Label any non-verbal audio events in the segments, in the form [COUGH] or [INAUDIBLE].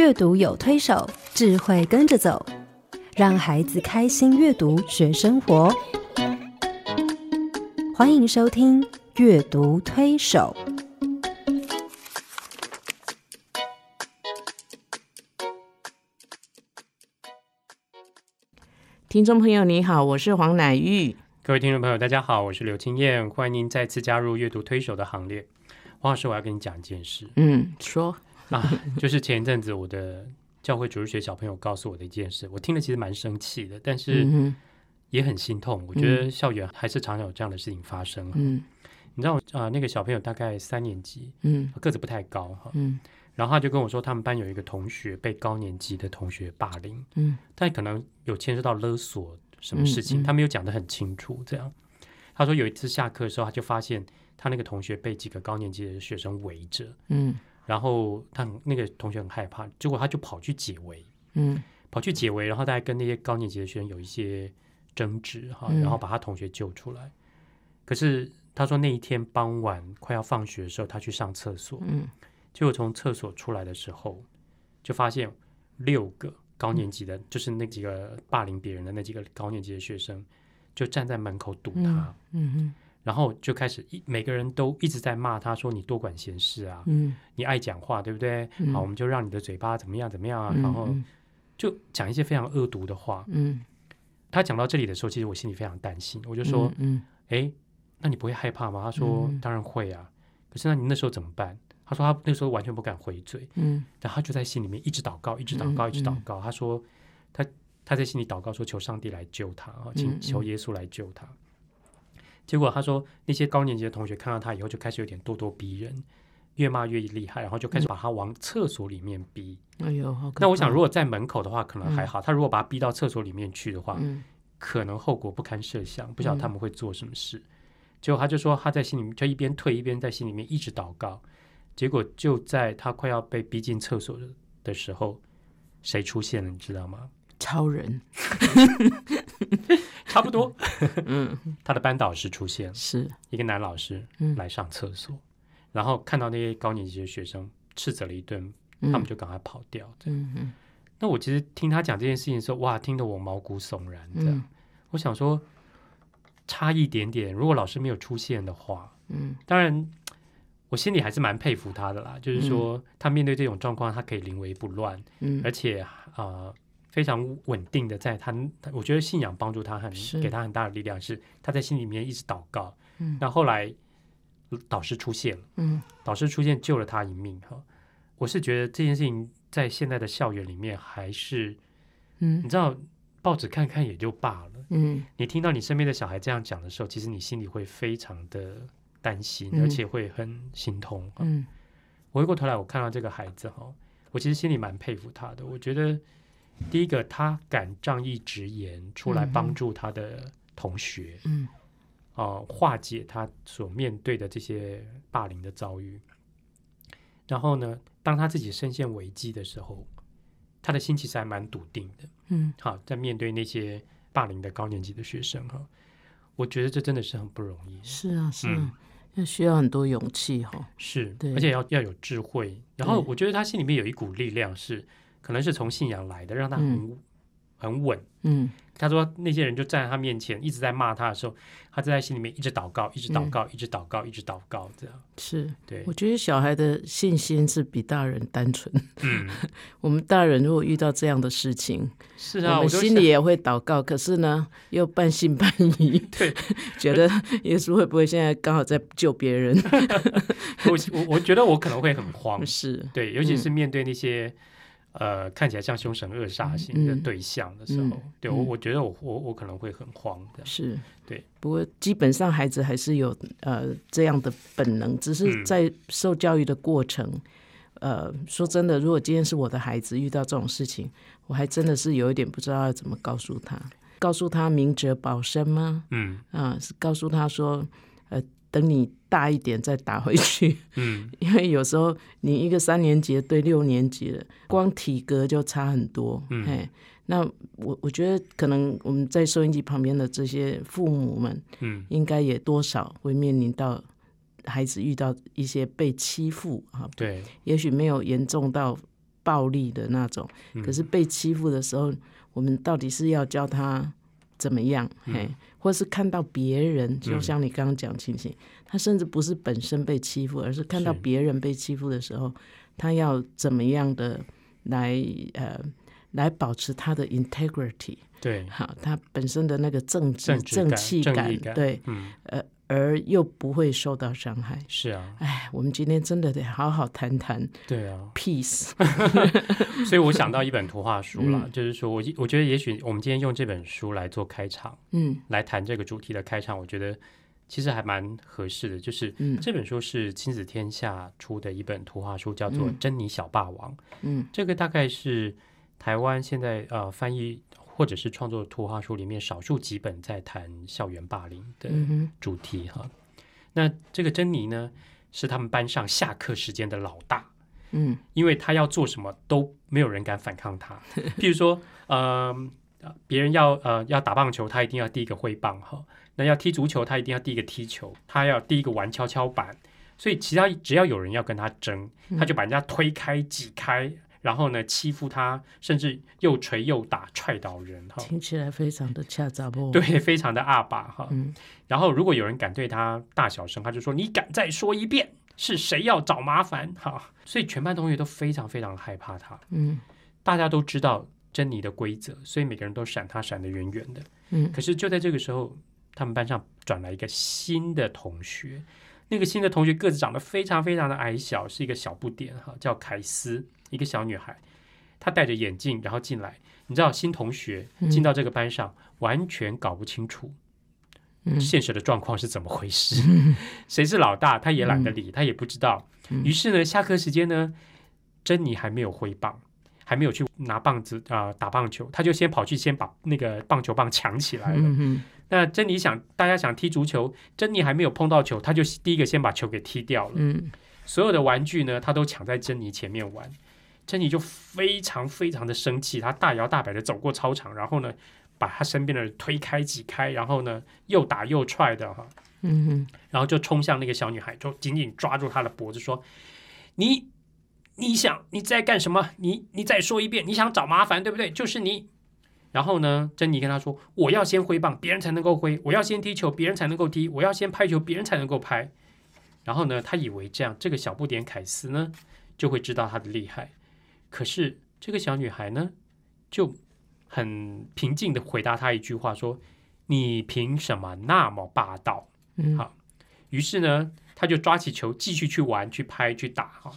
阅读有推手，智慧跟着走，让孩子开心阅读学生活。欢迎收听《阅读推手》。听众朋友，你好，我是黄乃玉。各位听众朋友，大家好，我是刘清燕，欢迎您再次加入阅读推手的行列。黄老师，我要跟你讲一件事，嗯，说，[LAUGHS] 啊，就是前一阵子我的教会主日学小朋友告诉我的一件事，我听了其实蛮生气的，但是也很心痛。我觉得校园还是常常有这样的事情发生啊。嗯你知道啊、那个小朋友大概三年级，嗯个子不太高哈，嗯然后他就跟我说，他们班有一个同学被高年级的同学霸凌，嗯但可能有牵涉到勒索什么事情，嗯嗯他没有讲得很清楚。这样，他说有一次下课的时候，他就发现他那个同学被几个高年级的学生围着，嗯然后他那个同学很害怕，结果他就跑去解围，嗯。跑去解围，然后大概跟那些高年级的学生有一些争执哈，嗯。然后把他同学救出来。可是他说那一天傍晚快要放学的时候，他去上厕所，嗯。结果从厕所出来的时候，就发现六个高年级的，就是那几个霸凌别人的那几个高年级的学生，就站在门口堵他，嗯然后就开始一每个人都一直在骂他说你多管闲事啊，嗯你爱讲话对不对？嗯好，我们就让你的嘴巴怎么样怎么样啊，嗯，然后就讲一些非常恶毒的话。嗯他讲到这里的时候，其实我心里非常担心，我就说，嗯哎、那你不会害怕吗？他说，嗯当然会啊。可是那你那时候怎么办？他说他那时候完全不敢回嘴，嗯但他就在心里面一直祷告，一直祷告，嗯一直祷告。他说他他在心里祷告说，求上帝来救他啊，请嗯求耶稣来救他。结果他说那些高年级的同学看到他以后，就开始有点咄咄逼人，越骂越厉害，然后就开始把他往厕所里面逼。哎呦，好。那我想，如果在门口的话，可能还好；他如果把他逼到厕所里面去的话，嗯可能后果不堪设想，不晓得他们会做什么事。结果他就说他在心里面就一边退一边在心里面一直祷告。结果就在他快要被逼进厕所的的时候，谁出现了？你知道吗？超人，[LAUGHS] 差不多，[LAUGHS] 嗯。他的班导师出现了，是，一个男老师嗯。来上厕所，然后看到那些高年级的学生斥责了一顿，他他们就赶快跑掉。嗯嗯。那我其实听他讲这件事情的时候，哇，听得我毛骨悚然。这样，嗯。我想说，差一点点，如果老师没有出现的话，嗯。当然，我心里还是蛮佩服他的啦。就是说，他面对这种状况，他可以临危不乱，嗯。而且呃非常稳定的在他，他我觉得信仰帮助他很给他很大的力量，是他在心里面一直祷告。嗯那后来导师出现了，嗯导师出现救了他一命哈。我是觉得这件事情在现在的校园里面还是，嗯你知道，报纸看看也就罢了。嗯你听到你身边的小孩这样讲的时候，其实你心里会非常的担心，嗯而且会很心痛。嗯回过头来，我看到这个孩子哈，我其实心里蛮佩服他的。我觉得第一个，他敢仗义直言出来帮助他的同学，嗯哦、化解他所面对的这些霸凌的遭遇。然后呢，当他自己深陷危机的时候，他的心其实还蛮笃定的。嗯好，在面对那些霸凌的高年级的学生哈，我觉得这真的是很不容易。是啊是嗯啊，那需要很多勇气哈。是，而且要要有智慧。然后我觉得他心里面有一股力量是，可能是从信仰来的，让他很、很稳。嗯他说那些人就站在他面前，一直在骂他的时候，他就在心里面一直祷告，一直祷告，一直祷告，一直祷告，这样。是，对我，觉得小孩的信心是比大人单纯。嗯，[LAUGHS] 我们大人如果遇到这样的事情，是啊，我们心里也会祷告，可是呢，又半信半疑，对，[LAUGHS] 觉得耶稣会不会现在刚好在救别人？[LAUGHS] 我我我觉得我可能会很慌，是，对，尤其是面对那些。呃，看起来像凶神恶煞型的嗯对象的时候，嗯对我，嗯我觉得我我我可能会很慌的。是，对。不过基本上孩子还是有呃这样的本能，只是嗯在受教育的过程。呃，说真的，如果今天是我的孩子遇到这种事情，我还真的是有一点不知道要怎么告诉他。告诉他明哲保身吗？嗯啊、是告诉他说，呃，等你大一点再打回去。嗯，[LAUGHS] 因为有时候你一个三年级的对六年级的，光体格就差很多。嗯嘿，那我我觉得可能我们在收音机旁边的这些父母们，嗯应该也多少会面临到孩子遇到一些被欺负啊，对，也许没有严重到暴力的那种。嗯可是被欺负的时候，我们到底是要教他怎么样？嘿，或是看到别人，就嗯像你刚刚讲情形，他甚至不是本身被欺负，而是看到别人被欺负的时候，他要怎么样的来呃来保持他的 integrity，对，好，他本身的那个正直、正直感气正义感对，嗯，呃，而又不会受到伤害。是啊，哎，我们今天真的得好好谈谈对啊，peace。[LAUGHS] 所以我想到一本图画书啦，嗯就是说我我觉得也许我们今天用这本书来做开场，嗯来谈这个主题的开场，我觉得其实还蛮合适的。就是嗯这本书是亲子天下出的一本图画书，叫做《珍妮小霸王》。嗯这个大概是台湾现在呃翻译或者是创作图画书里面少数几本在谈校园霸凌的主题哈。那这个珍妮呢，是他们班上下课时间的老大，嗯因为他要做什么都没有人敢反抗他。[LAUGHS] 譬如说，呃，呃别人要呃要打棒球，他一定要第一个挥棒哈；那要踢足球，他一定要第一个踢球，他要第一个玩跷跷板。所以其他只要有人要跟他争，他就把人家推开、挤开，然后呢欺负他，甚至又捶又打、踹倒人哈。听起来非常的恰杂不？，[LAUGHS] 对，非常的阿爸哈。嗯然后如果有人敢对他大小声，他就说：“你敢再说一遍，是谁要找麻烦？”哈，所以全班同学都非常非常害怕他。嗯大家都知道珍妮的规则，所以每个人都闪他闪得远远的。嗯可是就在这个时候，他们班上转来一个新的同学，那个新的同学个子长得非常非常的矮小，是一个小不点哈，叫凯斯，一个小女孩。她戴着眼镜，然后进来。你知道，新同学进到这个班上，完全搞不清楚嗯现实的状况是怎么回事，[LAUGHS] 谁是老大，他也懒得理，他也不知道。嗯于是呢，下课时间呢，珍妮还没有挥棒，还没有去拿棒子啊、呃打棒球，他就先跑去先把那个棒球棒抢起来了。嗯那珍妮想，大家想踢足球，珍妮还没有碰到球，他就第一个先把球给踢掉了。嗯所有的玩具呢，他都抢在珍妮前面玩。珍妮就非常非常的生气，她大摇大摆的走过操场，然后呢，把他身边的人推开挤开，然后呢，又打又踹的哈，嗯哼然后就冲向那个小女孩，就紧紧抓住她的脖子说：“你，你想你在干什么？你你再说一遍，你想找麻烦对不对？就是你。”然后呢，珍妮跟他说：“我要先挥棒，别人才能够挥；我要先踢球，别人才能够踢；我要先拍球，别人才能够拍。”然后呢，他以为这样，这个小不点凯斯呢就会知道他的厉害。可是这个小女孩呢，就很平静的回答他一句话说：“你凭什么那么霸道？”嗯好于是呢，他就抓起球继续去玩、去拍、去打哈。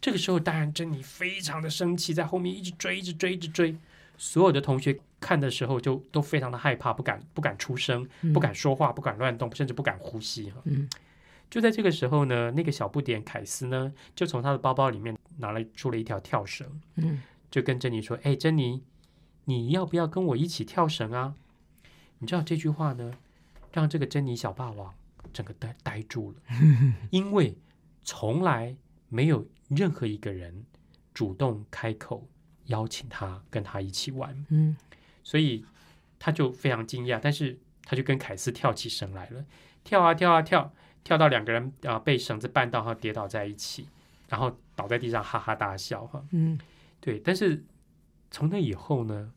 这个时候，当然珍妮非常的生气，在后面一直追、一直追、一直追。所有的同学看的时候就都非常的害怕，不敢不敢出声，不敢说话，不敢乱动，甚至不敢呼吸哈。嗯就在这个时候呢，那个小不点凯斯呢，就从他的包包里面拿来出了一条跳绳，嗯。就跟珍妮说：“哎，珍妮，你要不要跟我一起跳绳啊？”你知道这句话呢，让这个珍妮小霸王整个呆呆住了，[LAUGHS] 因为从来没有任何一个人主动开口邀请他跟他一起玩，嗯。所以他就非常惊讶，但是他就跟凯斯跳起绳来了，跳啊跳啊跳，跳到两个人啊、被绳子绊到，然后跌倒在一起，然后倒在地上哈哈大笑哈。嗯对，但是从那以后呢，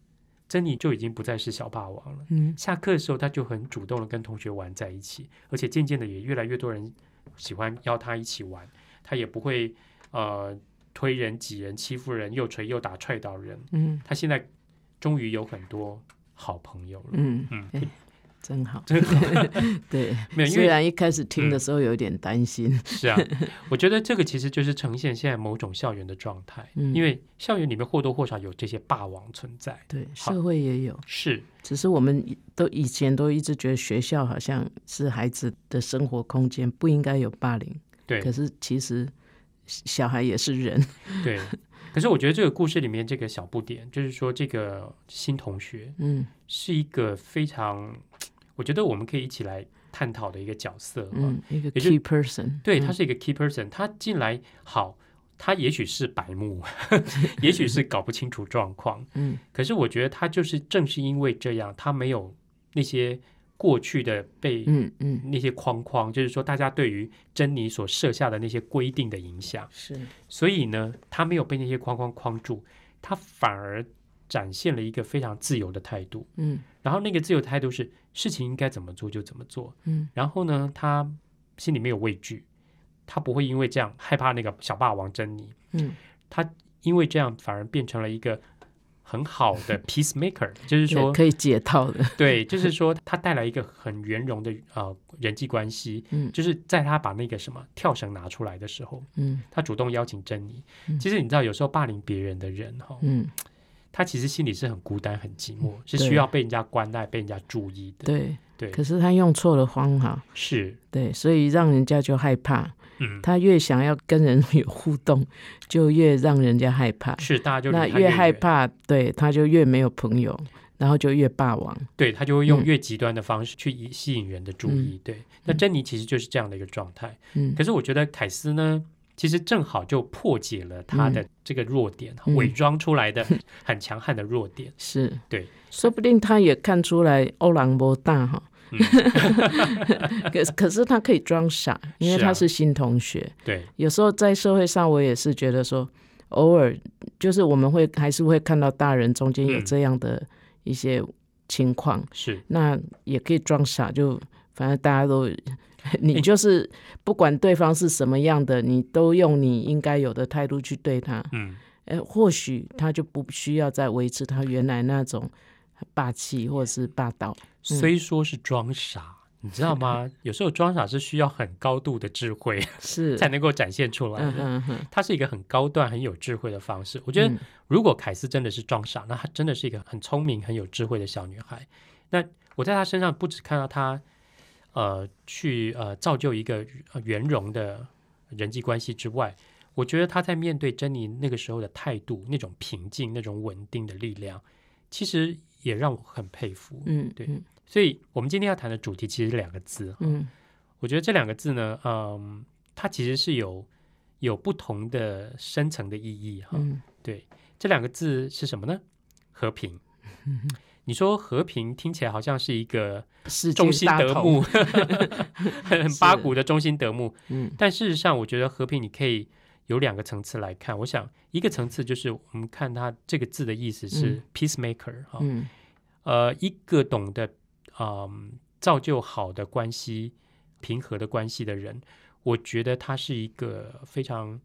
珍妮就已经不再是小霸王了。嗯下课的时候，他就很主动的跟同学玩在一起，而且渐渐的也越来越多人喜欢邀他一起玩，他也不会呃推人、挤人、欺负人，又捶又打、踹倒人。嗯他现在终于有很多好朋友了。嗯，嗯，哎真好。真好，[LAUGHS] 对，没有，因虽然一开始听的时候有点担心，是啊，我觉得这个其实就是呈现现在某种校园的状态，嗯。因为校园里面或多或少有这些霸王存在。对，社会也有，是，只是我们都以前都一直觉得学校好像是孩子的生活空间，不应该有霸凌。对。可，是其实小孩也是人，对。可是我觉得这个故事里面这个小不点，就是说这个新同学嗯。是一个非常，我觉得我们可以一起来探讨的一个角色。嗯，嗯，一个 key person，对，嗯。他是一个 key person，他进来好，他也许是白目，[LAUGHS] 也许是搞不清楚状况，[LAUGHS] 嗯。可是我觉得他就是正是因为这样，他没有那些过去的被嗯嗯，那些框框，就是说大家对于珍妮所设下的那些规定的影响，是，所以呢，他没有被那些框框框住，他反而展现了一个非常自由的态度。嗯然后那个自由态度是事情应该怎么做就怎么做。嗯然后呢，他心里没有畏惧，他不会因为这样害怕那个小霸王珍妮，嗯，他因为这样反而变成了一个很好的 [LAUGHS] peacemaker，就是对说，可以解套的，对，就是说他带来一个很圆融的呃人际关系。嗯就是在他把那个什么跳绳拿出来的时候，嗯他主动邀请珍妮。嗯其实你知道，有时候霸凌别人的人哈，嗯，他其实心里是很孤单、很寂寞，是需要被人家关爱、被人家注意的。对。对，可是他用错了方法，是，对，所以让人家就害怕。嗯，他越想要跟人 [LAUGHS] 有互动，就越让人家害怕。是大家就那越害怕，对，他就越没有朋友，然后就越霸王。对他就会用嗯越极端的方式去以吸引人的注意。对，那珍妮其实就是这样的一个状态。嗯可是我觉得凯斯呢，其实正好就破解了他的这个弱点，嗯。伪装出来的 [LAUGHS] 很强悍的弱点。是，对，说不定他也看出来欧朗波大哈。嗯。[LAUGHS] 可可是他可以装傻，因为他是新同学。对，有时候在社会上，我也是觉得说，偶尔就是我们会还是会看到大人中间有嗯。这样的一些情况，是，那也可以装傻，就反正大家都，[LAUGHS] 你就是不管对方是什么样的，你都用你应该有的态度去对他。嗯，呃，或许他就不需要再维持他原来那种霸气或者是霸道。虽说是装傻。你知道吗？[LAUGHS] 有时候装傻是需要很高度的智慧是，[LAUGHS] 才能够展现出来嗯的。嗯嗯，它是一个很高段、很有智慧的方式。我觉得嗯，如果凯斯真的是装傻，那她真的是一个很聪明、很有智慧的小女孩。那我在她身上不只看到她，呃，去呃造就一个呃圆融的人际关系之外，我觉得他在面对珍妮那个时候的态度，那种平静、那种稳定的力量，其实也让我很佩服。嗯，对嗯所以，我们今天要谈的主题其实是两个字，嗯我觉得这两个字呢，嗯，它其实是有有不同的深层的意义哈。嗯对，这两个字是什么呢？和平。[LAUGHS] 你说和平听起来好像是一个中心德牧，很很八股的中心德牧。嗯但事实上，我觉得和平你可以有两个层次来看。我想一个层次就是我们看它这个字的意思是嗯 peacemaker 哈、嗯呃，一个懂得嗯造就好的关系、平和的关系的人，我觉得他是一个非常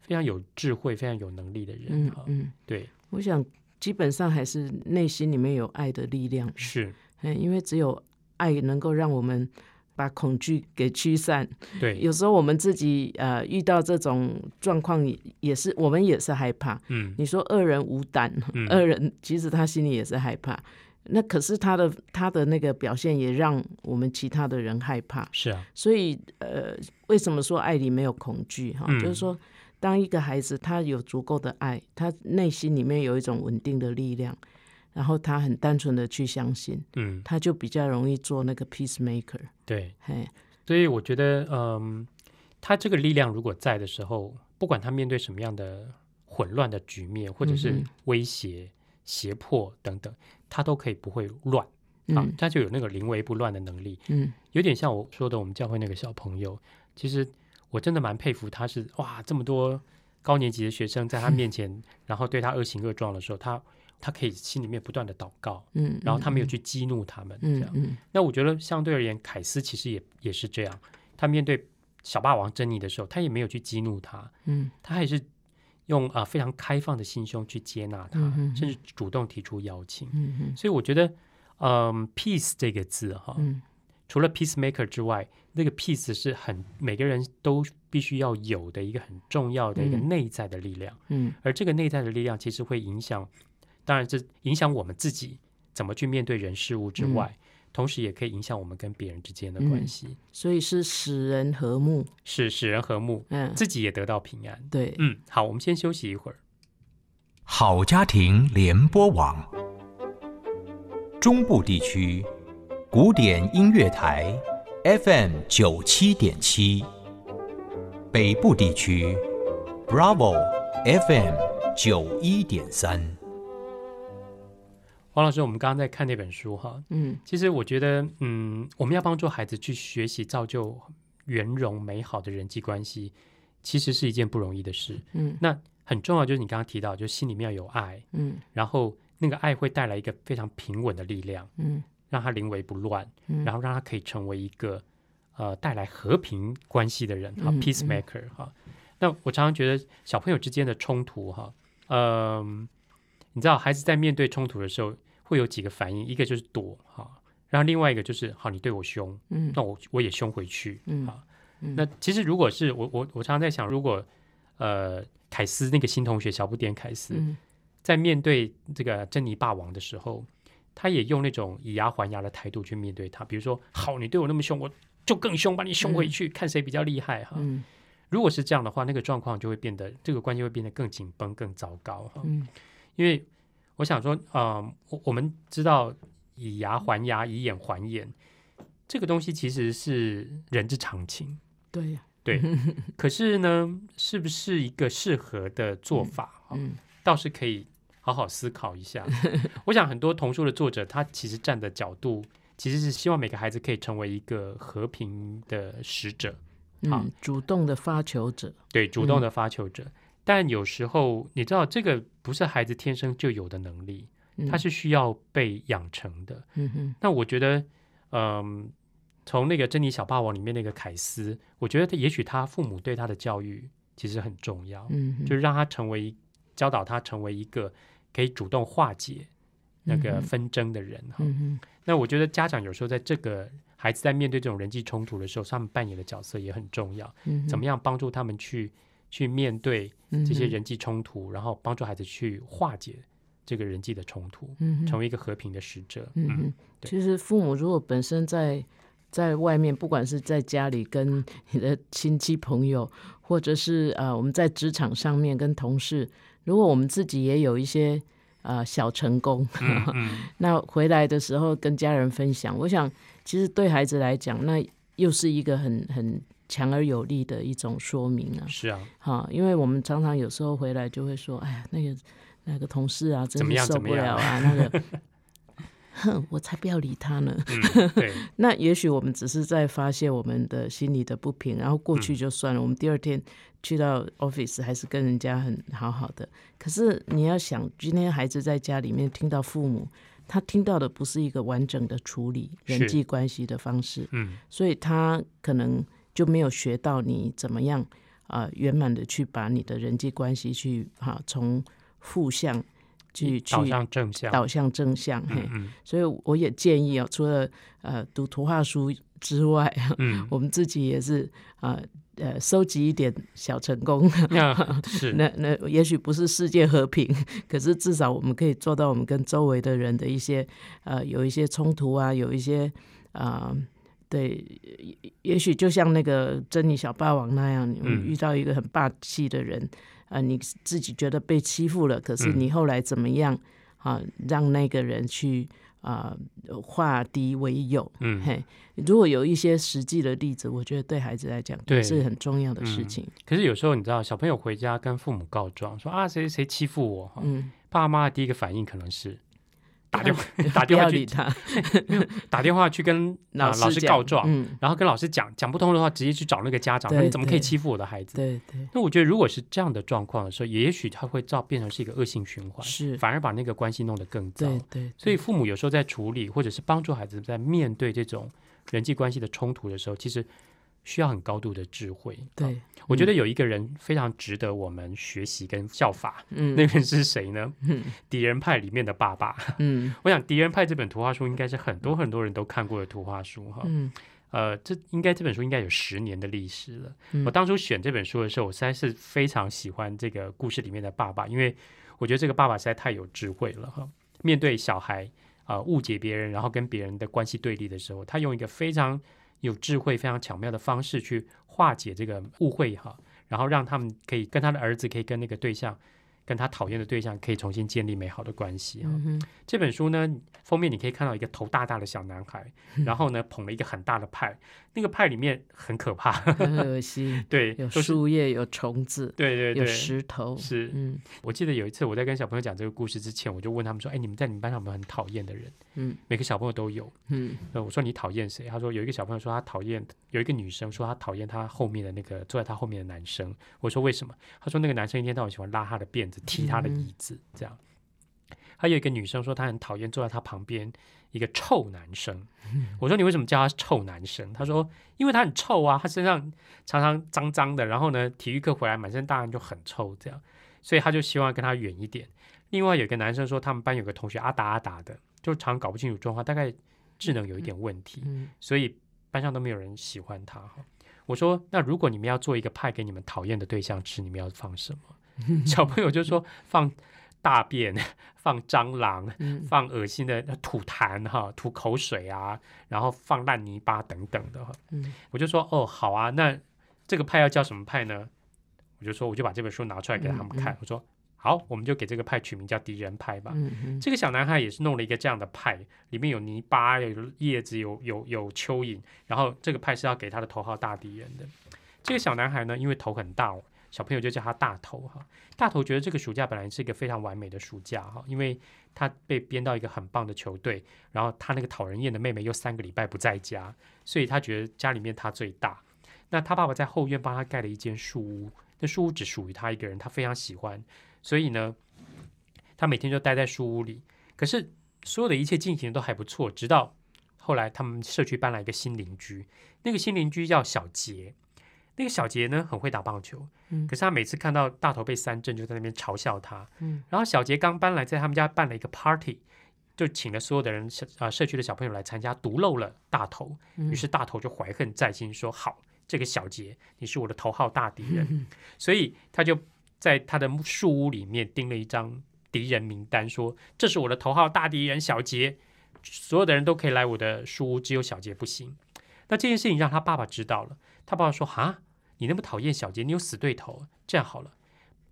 非常有智慧、非常有能力的人哈、嗯嗯，对，我想基本上还是内心里面有爱的力量。是，嗯，因为只有爱能够让我们把恐惧给驱散。对，有时候我们自己呃遇到这种状况，也也是我们也是害怕。嗯你说恶人无胆，嗯恶人其实他心里也是害怕。那可是他的他的那个表现也让我们其他的人害怕。是啊，所以呃，为什么说爱里没有恐惧？哈、嗯就是说，当一个孩子他有足够的爱，他内心里面有一种稳定的力量，然后他很单纯的去相信，嗯，他就比较容易做那个 peacemaker。对，嘿，所以我觉得，嗯，他这个力量如果在的时候，不管他面对什么样的混乱的局面，或者是威胁、胁迫等等，他都可以不会乱啊嗯，他就有那个临危不乱的能力。嗯有点像我说的，我们教会那个小朋友，其实我真的蛮佩服他是哇，这么多高年级的学生在他面前，[LAUGHS] 然后对他恶行恶状的时候，他他可以心里面不断的祷告，嗯，然后他没有去激怒他们，这样。嗯嗯那我觉得相对而言，凯斯其实也也是这样，他面对小霸王珍妮的时候，他也没有去激怒他，嗯他还是用啊、呃非常开放的心胸去接纳他，嗯甚至主动提出邀请。嗯嗯所以我觉得，嗯，peace 这个字哈，嗯除了 peacemaker 之外，那个 peace 是很每个人都必须要有的一个很重要的一个嗯。内在的力量，嗯。而这个内在的力量其实会影响，当然这影响我们自己怎么去面对人事物之外，同时也可以影响我们跟别人之间的关嗯。系，所以是使人和睦。是使人和睦，嗯，自己也得到平安。对，嗯，好，我们先休息一会儿。好家庭联播网，中部地区古典音乐台 FM 九七点七，北部地区 Bravo FM 九一点三。欢黄老师，我们刚刚在看那本书哈，嗯。其实我觉得，嗯，我们要帮助孩子去学习造就圆融美好的人际关系，其实是一件不容易的事。嗯。那很重要就是你刚刚提到，就是心里面要有爱，嗯。然后那个爱会带来一个非常平稳的力量，嗯让他临危不乱，嗯。然后让他可以成为一个呃带来和平关系的人哈、嗯 p e a c e maker 哈、那我常常觉得小朋友之间的冲突哈，嗯、你知道孩子在面对冲突的时候会有几个反应，一个就是躲哈，然后另外一个就是好你对我凶，嗯。那我我也凶回去，嗯啊，嗯。那其实如果是我我我常常在想，如果呃凯斯那个新同学小不点凯斯，嗯。在面对这个珍妮霸王的时候，他也用那种以牙还牙的态度去面对他。比如说，好，你对我那么凶，我就更凶，把你凶回去，看谁比较厉害哈。嗯如果是这样的话，那个状况就会变得，这个关系会变得更紧绷、更糟糕哈。嗯因为我想说，呃，我我们知道以牙还牙，以眼还眼，这个东西其实是人之常情。对呀对，[LAUGHS] 可是呢，是不是一个适合的做法？哈嗯倒是可以好好思考一下。[LAUGHS] 我想很多童书的作者，他其实站的角度，其实是希望每个孩子可以成为一个和平的使者，好。嗯主动的发球者。对，主动的发球者。但有时候你知道，这个不是孩子天生就有的能力，嗯。他是需要被养成的。嗯哼。那我觉得，嗯，从那个《珍妮小霸王》里面那个凯斯，我觉得他也许他父母对他的教育其实很重要，嗯就是让他成为教导他成为一个可以主动化解那个纷争的人哈。嗯那我觉得家长有时候在这个孩子在面对这种人际冲突的时候，他们扮演的角色也很重要。嗯怎么样帮助他们去去面对这些人际冲突，然后帮助孩子去化解这个人际的冲突，嗯成为一个和平的使者。嗯其实父母如果本身在在外面，不管是在家里跟你的亲戚朋友，或者是呃我们在职场上面跟同事，如果我们自己也有一些呃小成功，嗯嗯。[LAUGHS] 那回来的时候跟家人分享，我想其实对孩子来讲，那又是一个很很强而有力的一种说明啊。是啊，哈，因为我们常常有时候回来就会说，哎呀，那个那个同事啊，真是受不了啊，那个，哼，我才不要理他呢。[LAUGHS] 嗯，那也许我们只是在发泄我们的心里的不平，然后过嗯去就算了。我们第二天去到 office 还是跟人家很好好的。可是你要想，今天孩子在家里面听到父母，他听到的不是一个完整的处理人际关系的方式，嗯所以他可能就没有学到你怎么样啊圆满的去把你的人际关系去哈、从负向去去导向正向，导向正向。嘿。嗯嗯。所以我也建议哦，除了呃读图画书之外，嗯，[LAUGHS] 我们自己也是啊呃收集一点小成功。那 [LAUGHS] 是。那那也许不是世界和平，[LAUGHS] 可是至少我们可以做到我们跟周围的人的一些呃有一些冲突啊，有一些啊、对，也也许就像那个珍妮小霸王那样，遇到一个很霸气的人，啊、你自己觉得被欺负了，可是嗯你后来怎么样啊，让那个人去啊、化敌为友？嗯嘿，如果有一些实际的例子，我觉得对孩子来讲对是很重要的事嗯情。可是有时候你知道，小朋友回家跟父母告状说啊，谁谁欺负我，嗯，爸妈的第一个反应可能是打电话 [LAUGHS] 打电话去他，[LAUGHS] 打电话去跟啊师老师告状，嗯，然后跟老师讲讲不通的话，直接去找那个家长，说对你怎么可以欺负我的孩子？对对。那我觉得如果是这样的状况的时候，也许他会造变成是一个恶性循环，是，反而把那个关系弄得更糟。对对，所以父母有时候在处理或者是帮助孩子在面对这种人际关系的冲突的时候，其实需要很高度的智慧。啊对，我觉得有一个人非常值得我们学习跟效法，嗯那个人是谁呢？嗯敌人派里面的爸爸。嗯 [LAUGHS] 我想《敌人派》这本图画书应该是很多很多人都看过的图画书哈。嗯呃，这应该这本书应该有十年的历史了。嗯我当初选这本书的时候，我实在是非常喜欢这个故事里面的爸爸，因为我觉得这个爸爸实在太有智慧了哈。面对小孩啊、呃误解别人，然后跟别人的关系对立的时候，他用一个非常有智慧、非常巧妙的方式去化解这个误会哈，然后让他们可以跟他的儿子可以跟那个对象跟他讨厌的对象可以重新建立美好的关系啊。嗯，这本书呢，封面你可以看到一个头大大的小男孩，[LAUGHS] 然后呢捧了一个很大的派，那个派里面很可怕，很恶心，[LAUGHS] 对，有树叶，有虫子，对对对有，石头，是嗯我记得有一次我在跟小朋友讲这个故事之前，我就问他们说：“哎，你们在你们班上有没有很讨厌的人？”嗯每个小朋友都有。嗯呃，我说你讨厌谁？他说有一个小朋友说他讨厌，有一个女生说她讨厌他后面的那个坐在他后面的男生。我说为什么？他说那个男生一天到晚喜欢拉他的辫子，踢他的椅子，这样。还有一个女生说她很讨厌坐在他旁边一个臭男生。我说你为什么叫他臭男生？他说因为他很臭啊，他身上常常脏脏的，然后呢，体育课回来满身大汗就很臭，这样，所以他就希望跟他远一点。另外有一个男生说，他们班有个同学阿达阿达的，就常常搞不清楚状况，大概智能有一点问题，嗯所以班上都没有人喜欢他哈。我说，那如果你们要做一个派给你们讨厌的对象吃，你们要放什么？[LAUGHS] 小朋友就说放大便、[LAUGHS] 放蟑螂、嗯放恶心的吐痰哈、吐口水啊，然后放烂泥巴等等的哈。嗯我就说哦，好啊，那这个派要叫什么派呢？我就说，我就把这本书拿出来给他们看。我说好，我们就给这个派取名叫敌人派吧。这个小男孩也是弄了一个这样的派，里面有泥巴、有叶子、有有有蚯蚓，然后这个派是要给他的头号大敌人的。这个小男孩呢，因为头很大哦，小朋友就叫他大头哈。大头觉得这个暑假本来是一个非常完美的暑假哈，因为他被编到一个很棒的球队，然后他那个讨人厌的妹妹又三个礼拜不在家，所以他觉得家里面他最大。那他爸爸在后院帮他盖了一间树屋，那树屋只属于他一个人，他非常喜欢，所以呢，他每天就待在树屋里。可是所有的一切进行的都还不错，直到后来他们社区搬来一个新邻居，那个新邻居叫小杰。那个小杰呢很会打棒球，嗯可是他每次看到大头被三振，就在那边嘲笑他。嗯然后小杰刚搬来，在他们家办了一个 party，就请了所有的人社啊、社区的小朋友来参加，独漏了大头。嗯于是大头就怀恨在心，说：“好，这个小杰，你是我的头号大敌人。[LAUGHS] 所以他就在他的树屋里面钉了一张敌人名单，说：“这是我的头号大敌人小杰，所有的人都可以来我的树屋，只有小杰不行。”那这件事情让他爸爸知道了，他爸爸说：“哈，你那么讨厌小杰，你有死对头。这样好了，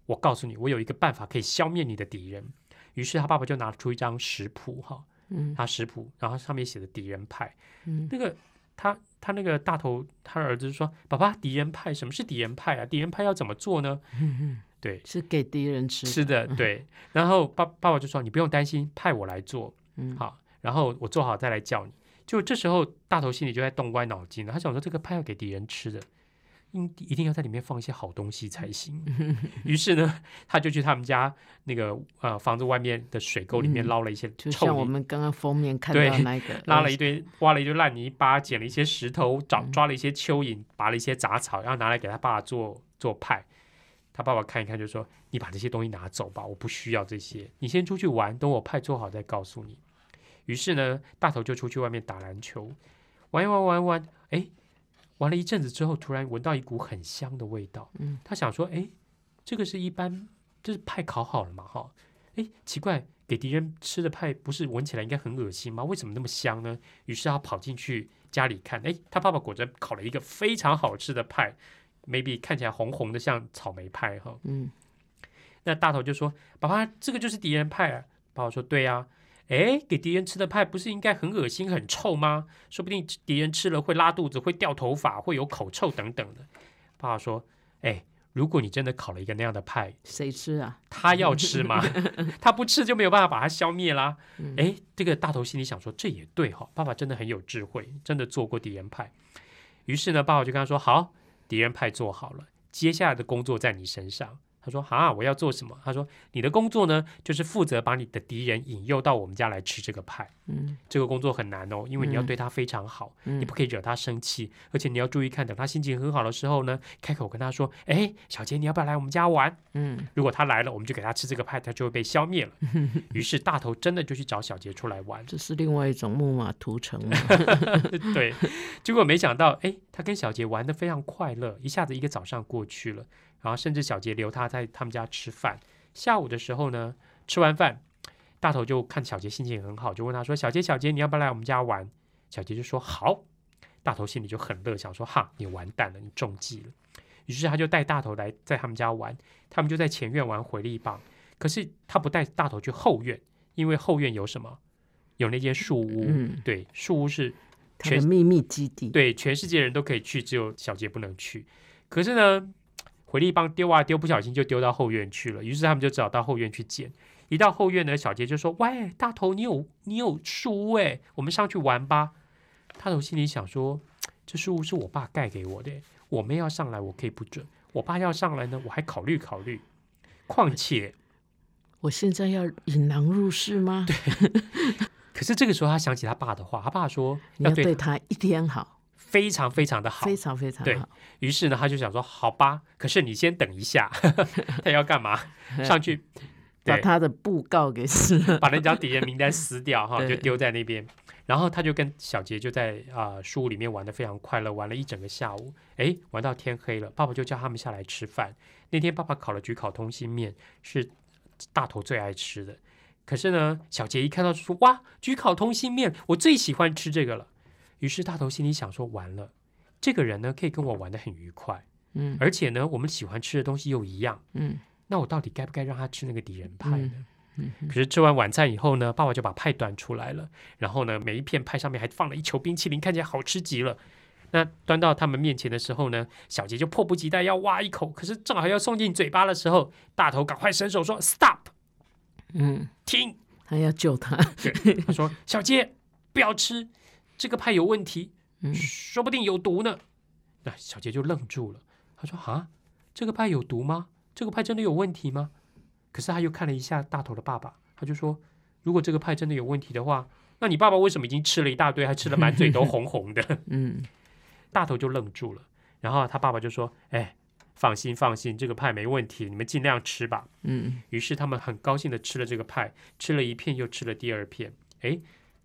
我告诉你，我有一个办法可以消灭你的敌人。”于是他爸爸就拿出一张食谱，哈，嗯他食谱，然后上面写的敌人派。嗯那个他他那个大头，他的儿子说：“爸爸，敌人派什么是敌人派啊？敌人派要怎么做呢嗯，？”对，是给敌人吃，吃的，[LAUGHS] 对。然后爸爸爸就说：“你不用担心，派我来做，嗯好，然后我做好再来叫你。”就这时候，大头心里就在动歪脑筋了。他想说，这个派要给敌人吃的，应一定要在里面放一些好东西才行。[LAUGHS] 于是呢，他就去他们家那个呃房子外面的水沟里面嗯捞了一些就臭泥像我们刚刚封面看对到那个拉了一堆，挖了一堆烂泥巴，捡了一些石头，找嗯抓了一些蚯蚓，拔了一些杂草，然后拿来给他爸爸做做派。他爸爸看一看，就说：“你把这些东西拿走吧，我不需要这些，你先出去玩，等我派做好再告诉你。”于是呢，大头就出去外面打篮球，玩一玩，玩一玩，哎，玩了一阵子之后，突然闻到一股很香的味道。嗯，他想说：“哎，这个是一般，就是派烤好了嘛？哈，哎，奇怪，给敌人吃的派不是闻起来应该很恶心吗？为什么那么香呢？”于是他跑进去家里看，哎，他爸爸果真烤了一个非常好吃的派，maybe 看起来红红的，像草莓派哈。嗯那大头就说：“爸爸，这个就是敌人派啊。”爸爸说：“对呀、啊，哎，给敌人吃的派不是应该很恶心、很臭吗？说不定敌人吃了会拉肚子、会掉头发、会有口臭等等的。”爸爸说：“哎，如果你真的烤了一个那样的派，谁吃啊？他要吃吗？[LAUGHS] 他不吃就没有办法把它消灭啦。嗯哎，这个大头心里想说，这也对哈、爸爸真的很有智慧，真的做过敌人派。于是呢，爸爸就跟他说：“好，敌人派做好了，接下来的工作在你身上。”他说：“啊，我要做什么？”他说：“你的工作呢，就是负责把你的敌人引诱到我们家来吃这个派。嗯这个工作很难哦，因为你要嗯对他非常好，嗯你不可以惹他生气，而且你要注意看，等他心情很好的时候呢，开口跟他说：‘哎，小杰，你要不要来我们家玩？’嗯如果他来了，我们就给他吃这个派，他就会被消灭了。于是大头真的就去找小杰出来玩，这是另外一种木马屠城嘛。对。结果没想到，哎，他跟小杰玩的非常快乐，一下子一个早上过去了，然后甚至小杰留他在他们家吃饭。下午的时候呢，吃完饭，大头就看小杰心情很好，就问他说：“小杰，小杰，你要不要来我们家玩？”小杰就说：“好。”大头心里就很乐，想说：“哈，你完蛋了，你中计了。”于是他就带大头来在他们家玩，他们就在前院玩回力棒。可是他不带大头去后院，因为后院有什么？有那间树屋，嗯，对，树屋是全秘密基地，对全世界人都可以去，只有小杰不能去。可是呢，回力棒丢啊丢，不小心就丢到后院去了。于是他们就只好到后院去捡。一到后院呢，小杰就说：“喂，大头，你有你有树屋哎，我们上去玩吧。”大头心里想说：“这树屋是我爸盖给我的，我妹要上来我可以不准，我爸要上来呢，我还考虑考虑。况且，我现在要引狼入室吗？[LAUGHS] 对 [LAUGHS] 可是这个时候他想起他爸的话，他爸说你要对对他一天好，非常非常的好，非常非常对好。于是呢，他就想说：“好吧，可是你先等一下，[LAUGHS] 他要干嘛？[LAUGHS] 上去把他的布告给撕了。[LAUGHS] 把那张敌人名单撕掉哈，就丢在那边。然后他就跟小杰就在啊、书屋里面玩的非常快乐，玩了一整个下午。诶，玩到天黑了，爸爸就叫他们下来吃饭。那天爸爸烤了焗烤通心面，是大头最爱吃的。可是呢，小杰一看到就说：“哇，焗烤通心面，我最喜欢吃这个了。”于是大头心里想说：“完了，这个人呢可以跟我玩的很愉快，嗯而且呢我们喜欢吃的东西又一样。”嗯那我到底该不该让他吃那个敌人派呢？嗯可是吃完晚餐以后呢，爸爸就把派端出来了，然后呢，每一片派上面还放了一球冰淇淋，看起来好吃极了。那端到他们面前的时候呢，小杰就迫不及待要挖一口，可是正好要送进嘴巴的时候，大头赶快伸手说：“Stop，嗯，停他要救他。！”他说：“小杰，不要吃，这个派有问题，嗯说不定有毒呢。”那小杰就愣住了，他说：“啊，这个派有毒吗？这个派真的有问题吗？”可是他又看了一下大头的爸爸，他就说：“如果这个派真的有问题的话，那你爸爸为什么已经吃了一大堆，还吃的满嘴都红红的 [LAUGHS] 嗯？”大头就愣住了，然后他爸爸就说：“哎，放心放心，这个派没问题，你们尽量吃吧。”嗯于是他们很高兴的吃了这个派，吃了一片又吃了第二片。哎，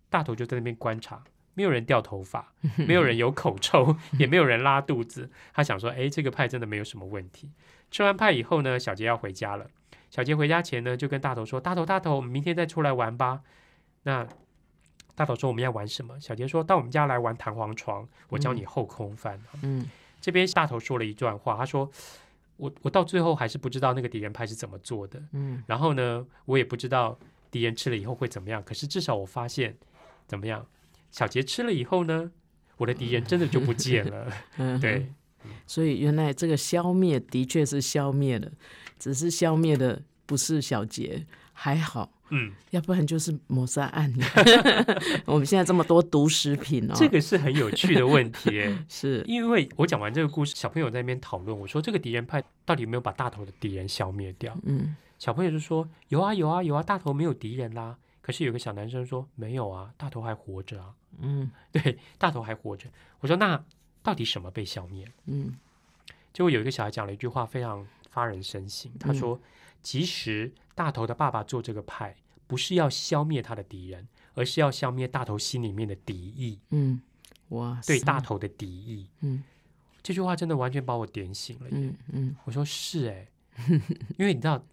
大头就在那边观察，没有人掉头发，[LAUGHS] 没有人有口臭，[LAUGHS] 也没有人拉肚子。他想说，诶，这个派真的没有什么问题。吃完派以后呢，小杰要回家了。小杰回家前呢，就跟大头说：“大头，大头，我们明天再出来玩吧。”那大头说：“我们要玩什么？”小杰说到我们家来玩弹簧床，我教你后空翻。嗯这边大头说了一段话，他说：“我我到最后还是不知道那个敌人派是怎么做的。”嗯然后呢，我也不知道敌人吃了以后会怎么样。可是至少我发现，怎么样？小杰吃了以后呢，我的敌人真的就不见了。嗯，[LAUGHS] 对，所以原来这个消灭的确是消灭了，只是消灭的不是小杰，还好，嗯，要不然就是谋杀案。[LAUGHS] [LAUGHS] 我们现在这么多毒食品哦，这个是很有趣的问题耶。是因为我讲完这个故事，小朋友在那边讨论，我说这个敌人派到底有没有把大头的敌人消灭掉？嗯小朋友就说有啊有啊有啊，大头没有敌人啦。可是有个小男生说没有啊，大头还活着啊。嗯 [LAUGHS] 对，大头还活着。我说那到底什么被消灭？嗯结果有一个小孩讲了一句话，非常发人深省。他说：“其实大头的爸爸做这个派，不是要消灭他的敌人，而是要消灭大头心里面的敌意，嗯，哇，对大头的敌意。嗯”这句话真的完全把我点醒了耶。嗯嗯我说：“是哎、因为你知道，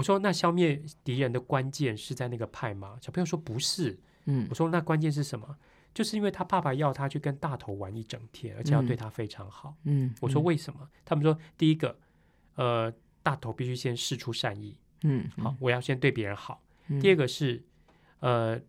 我说那消灭敌人的关键是在那个派吗？”小朋友说：“不是。”嗯我说：“那关键是什么？就是因为他爸爸要他去跟大头玩一整天，而且要嗯对他非常好。嗯，我说为什么？他们说第一个，呃，大头必须先试出善意，嗯好，我要先对别人好。嗯第二个是，呃，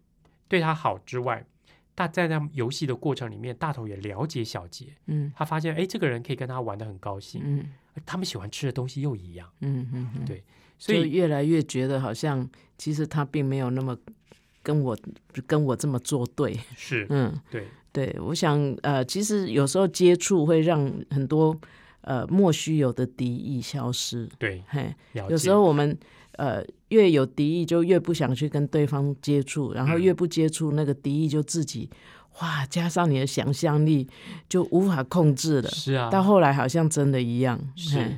对他好之外，大在那游戏的过程里面，大头也了解小杰，嗯他发现哎，这个人可以跟他玩的很高兴，嗯他们喜欢吃的东西又一样，嗯嗯嗯，对所以越来越觉得好像其实他并没有那么跟我跟我这么作对，是嗯。对，对，我想呃，其实有时候接触会让很多呃莫须有的敌意消失。对，嘿，有时候我们呃越有敌意，就越不想去跟对方接触，然后嗯越不接触，那个敌意就自己哇，加上你的想象力就无法控制了。是啊，到后来好像真的一样，嘿是，对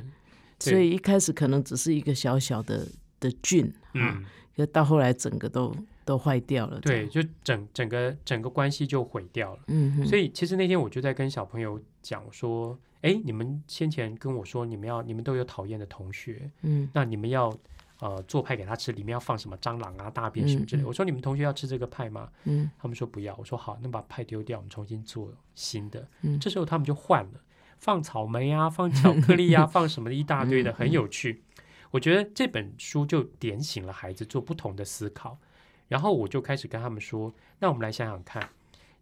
所以一开始可能只是一个小小的的菌，啊，嗯，可到后来整个都都坏掉了。对，就整整个整个关系就毁掉了。嗯哼，所以其实那天我就在跟小朋友讲说，哎，你们先前跟我说你们要你们都有讨厌的同学，嗯那你们要呃做派给他吃，里面要放什么蟑螂啊、大便什么之类我说你们同学要吃这个派吗？嗯他们说不要。我说好，那把派丢掉，我们重新做新的。嗯这时候他们就换了，放草莓啊，放巧克力啊，[LAUGHS] 放什么的一大堆的，嗯很有趣。我觉得这本书就点醒了孩子做不同的思考，然后我就开始跟他们说：“那我们来想想看，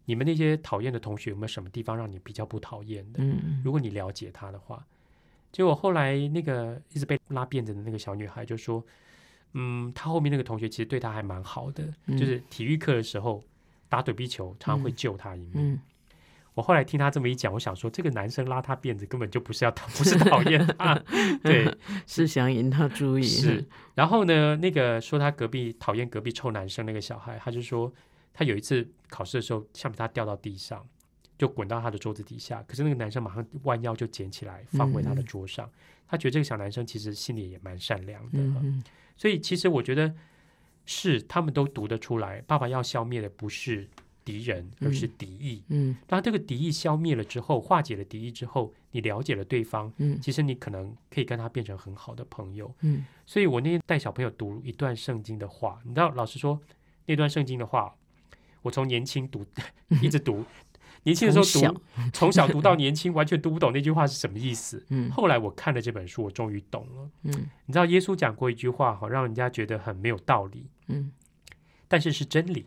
你们那些讨厌的同学有没有什么地方让你比较不讨厌的？嗯如果你了解他的话。”结果后来那个一直被拉辫子的那个小女孩就说：“嗯，她后面那个同学其实对她还蛮好的，嗯就是体育课的时候打躲避球，常常会嗯救她一命。嗯我后来听他这么一讲，我想说，这个男生拉他辫子根本就不是要讨，[LAUGHS] 不是讨厌他，对，[LAUGHS] 是想引他注意，是。然后呢，那个说他隔壁讨厌隔壁臭男生那个小孩，他就说他有一次考试的时候，橡皮擦掉到地上，就滚到他的桌子底下，可是那个男生马上弯腰就捡起来放回他的桌上。他觉得这个小男生其实心里也蛮善良的，所以其实我觉得是他们都读得出来，爸爸要消灭的不是敌人，而是敌意。嗯当这个敌意消灭了之后，化解了敌意之后，你了解了对方，嗯其实你可能可以跟他变成很好的朋友。嗯所以我那天带小朋友读一段圣经的话，你知道，老师说那段圣经的话，我从年轻读 [LAUGHS] 一直读，年轻的时候从小读，从小读到年轻，完全读不懂那句话是什么意思。嗯后来我看了这本书，我终于懂了。嗯你知道，耶稣讲过一句话，好，让人家觉得很没有道理，嗯但是是真理。